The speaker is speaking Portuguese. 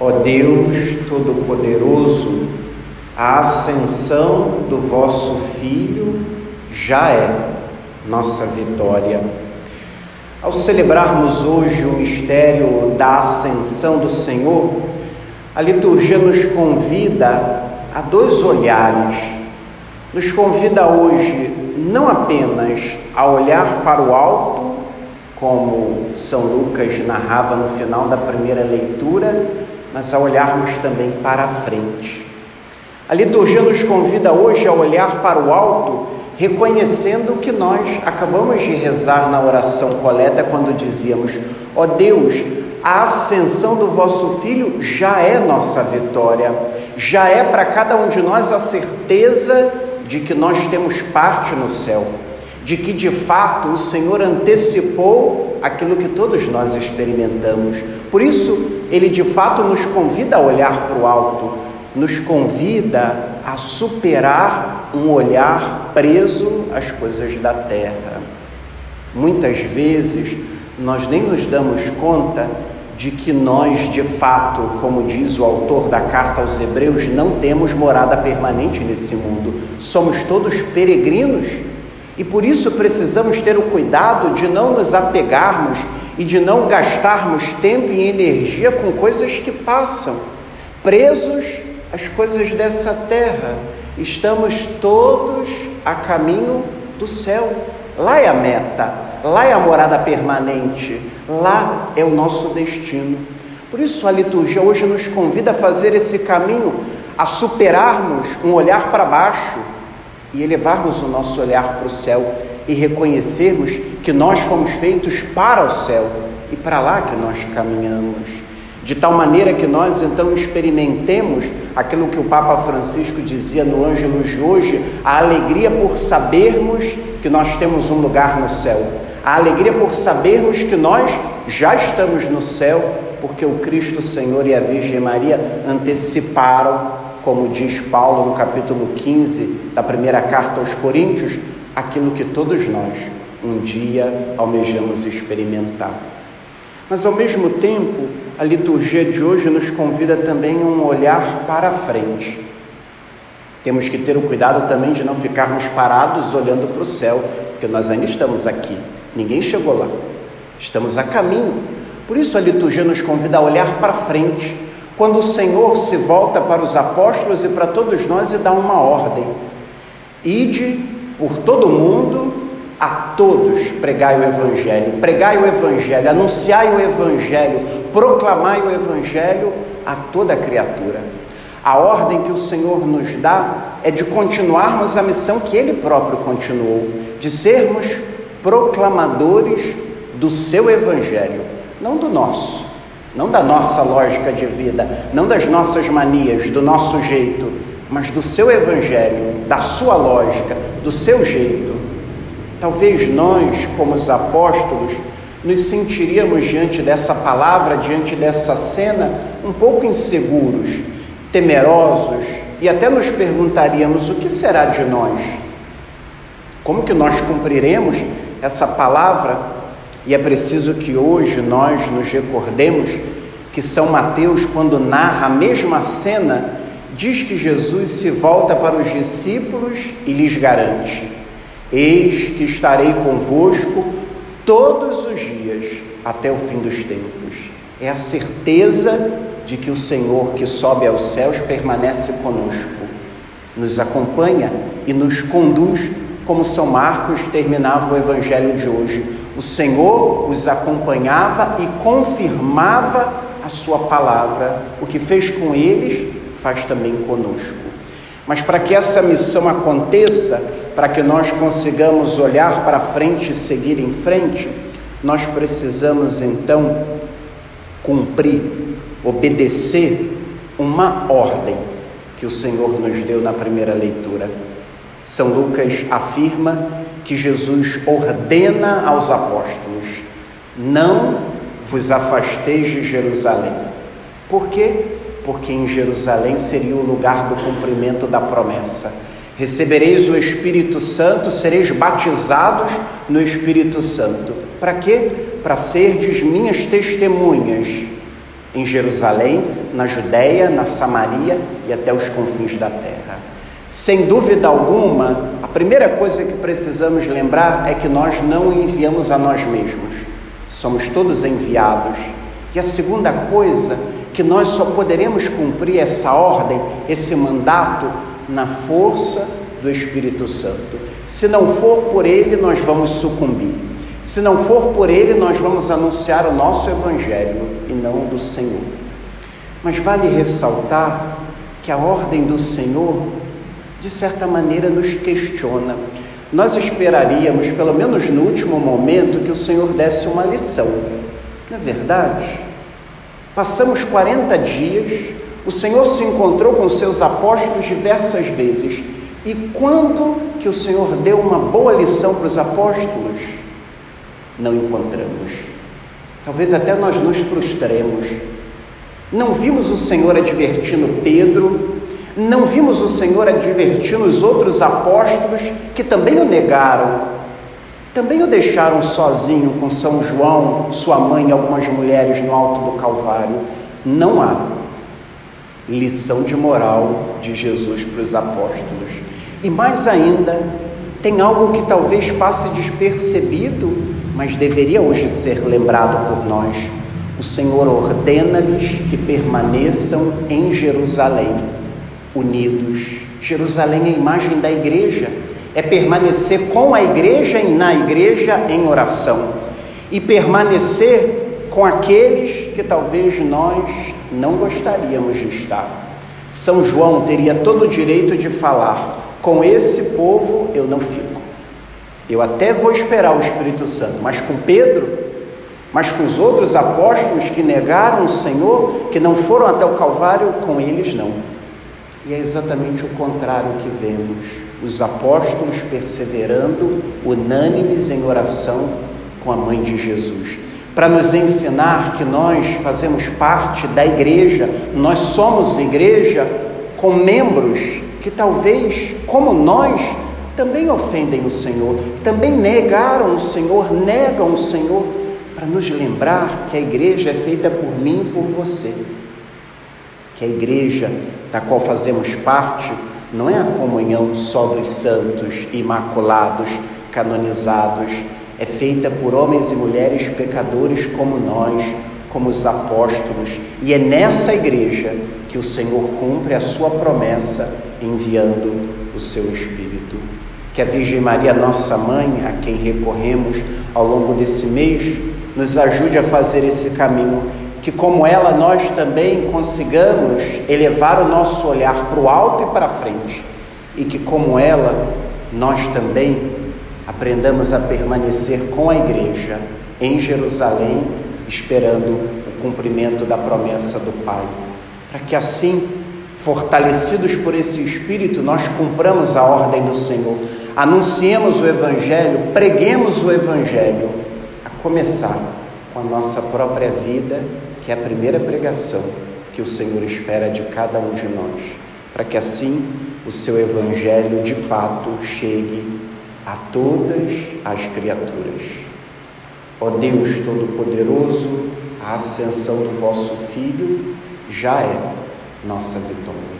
Ó Deus Todo-Poderoso, a ascensão do vosso Filho já é nossa vitória. Ao celebrarmos hoje o mistério da ascensão do Senhor, a liturgia nos convida a dois olhares. Nos convida hoje não apenas a olhar para o alto, como São Lucas narrava no final da primeira leitura, mas a olharmos também para a frente. A liturgia nos convida hoje a olhar para o alto, reconhecendo o que nós acabamos de rezar na oração coleta quando dizíamos: Ó oh Deus, a ascensão do vosso Filho já é nossa vitória, já é para cada um de nós a certeza de que nós temos parte no céu, de que de fato o Senhor antecipou aquilo que todos nós experimentamos. Por isso, ele de fato nos convida a olhar para o alto, nos convida a superar um olhar preso às coisas da terra. Muitas vezes nós nem nos damos conta de que nós, de fato, como diz o autor da carta aos Hebreus, não temos morada permanente nesse mundo. Somos todos peregrinos e por isso precisamos ter o cuidado de não nos apegarmos e de não gastarmos tempo e energia com coisas que passam, presos às coisas dessa terra. Estamos todos a caminho do céu. Lá é a meta, lá é a morada permanente, lá é o nosso destino. Por isso a liturgia hoje nos convida a fazer esse caminho, a superarmos um olhar para baixo e elevarmos o nosso olhar para o céu e reconhecermos que nós fomos feitos para o céu e para lá que nós caminhamos. De tal maneira que nós então experimentemos aquilo que o Papa Francisco dizia no Ângelus de hoje, a alegria por sabermos que nós temos um lugar no céu, a alegria por sabermos que nós já estamos no céu, porque o Cristo Senhor e a Virgem Maria anteciparam, como diz Paulo no capítulo 15 da primeira carta aos Coríntios, aquilo que todos nós um dia almejamos experimentar. Mas ao mesmo tempo, a liturgia de hoje nos convida também a um olhar para frente. Temos que ter o cuidado também de não ficarmos parados olhando para o céu, porque nós ainda estamos aqui, ninguém chegou lá, estamos a caminho. Por isso a liturgia nos convida a olhar para frente, quando o Senhor se volta para os apóstolos e para todos nós e dá uma ordem: ide por todo mundo a todos pregai o Evangelho, pregai o Evangelho, anunciai o Evangelho, proclamai o Evangelho a toda criatura. A ordem que o Senhor nos dá é de continuarmos a missão que Ele próprio continuou, de sermos proclamadores do seu Evangelho, não do nosso, não da nossa lógica de vida, não das nossas manias, do nosso jeito, mas do seu Evangelho, da sua lógica, do seu jeito Talvez nós, como os apóstolos, nos sentiríamos diante dessa palavra, diante dessa cena, um pouco inseguros, temerosos e até nos perguntaríamos: o que será de nós? Como que nós cumpriremos essa palavra? E é preciso que hoje nós nos recordemos que São Mateus, quando narra a mesma cena, diz que Jesus se volta para os discípulos e lhes garante: Eis que estarei convosco todos os dias até o fim dos tempos. É a certeza de que o Senhor que sobe aos céus permanece conosco, nos acompanha e nos conduz, como São Marcos terminava o evangelho de hoje. O Senhor os acompanhava e confirmava a sua palavra. O que fez com eles, faz também conosco. Mas para que essa missão aconteça, para que nós consigamos olhar para frente e seguir em frente, nós precisamos então cumprir, obedecer uma ordem que o Senhor nos deu na primeira leitura. São Lucas afirma que Jesus ordena aos apóstolos: não vos afasteis de Jerusalém. Por quê? Porque em Jerusalém seria o lugar do cumprimento da promessa Recebereis o Espírito Santo, sereis batizados no Espírito Santo. Para quê? Para serdes minhas testemunhas em Jerusalém, na Judéia, na Samaria e até os confins da terra. Sem dúvida alguma, a primeira coisa que precisamos lembrar é que nós não enviamos a nós mesmos, somos todos enviados. E a segunda coisa, que nós só poderemos cumprir essa ordem, esse mandato, na força do Espírito Santo. Se não for por ele, nós vamos sucumbir. Se não for por ele, nós vamos anunciar o nosso Evangelho e não do Senhor. Mas vale ressaltar que a ordem do Senhor, de certa maneira, nos questiona. Nós esperaríamos, pelo menos no último momento, que o Senhor desse uma lição. Não é verdade? Passamos 40 dias, o Senhor se encontrou com seus apóstolos diversas vezes. E quando que o Senhor deu uma boa lição para os apóstolos? não encontramos. Talvez até nós nos frustremos. Não vimos o Senhor advertindo Pedro, não vimos o Senhor advertindo os outros apóstolos que também o negaram, também o deixaram sozinho com São João, sua mãe e algumas mulheres no alto do Calvário. Não há lição de moral de Jesus para os apóstolos. E mais ainda, tem algo que talvez passe despercebido mas deveria hoje ser lembrado por nós. O Senhor ordena-lhes que permaneçam em Jerusalém, unidos. Jerusalém é a imagem da igreja, é permanecer com a igreja e na igreja em oração, e permanecer com aqueles que talvez nós não gostaríamos de estar. São João teria todo o direito de falar: com esse povo eu não fico. Eu até vou esperar o Espírito Santo, mas com Pedro, mas com os outros apóstolos que negaram o Senhor, que não foram até o Calvário, com eles não. E é exatamente o contrário que vemos: os apóstolos perseverando, unânimes em oração com a mãe de Jesus. Para nos ensinar que nós fazemos parte da igreja, nós somos igreja com membros que talvez, como nós, também ofendem o Senhor, também negaram o Senhor, negam o Senhor, para nos lembrar que a igreja é feita por mim e por você. Que a igreja da qual fazemos parte não é a comunhão só dos santos, imaculados, canonizados, é feita por homens e mulheres pecadores como nós, como os apóstolos, e é nessa igreja que o Senhor cumpre a sua promessa enviando o seu Espírito. Que a Virgem Maria, nossa mãe, a quem recorremos ao longo desse mês, nos ajude a fazer esse caminho, que como ela nós também consigamos elevar o nosso olhar para o alto e para frente, e que como ela nós também aprendamos a permanecer com a igreja em Jerusalém, esperando o cumprimento da promessa do Pai, para que assim, fortalecidos por esse Espírito, nós cumpramos a ordem do Senhor. Anunciemos o Evangelho, preguemos o Evangelho, a começar com a nossa própria vida, que é a primeira pregação que o Senhor espera de cada um de nós, para que assim o seu Evangelho de fato chegue a todas as criaturas. Ó Deus Todo-Poderoso, a ascensão do vosso Filho já é nossa vitória.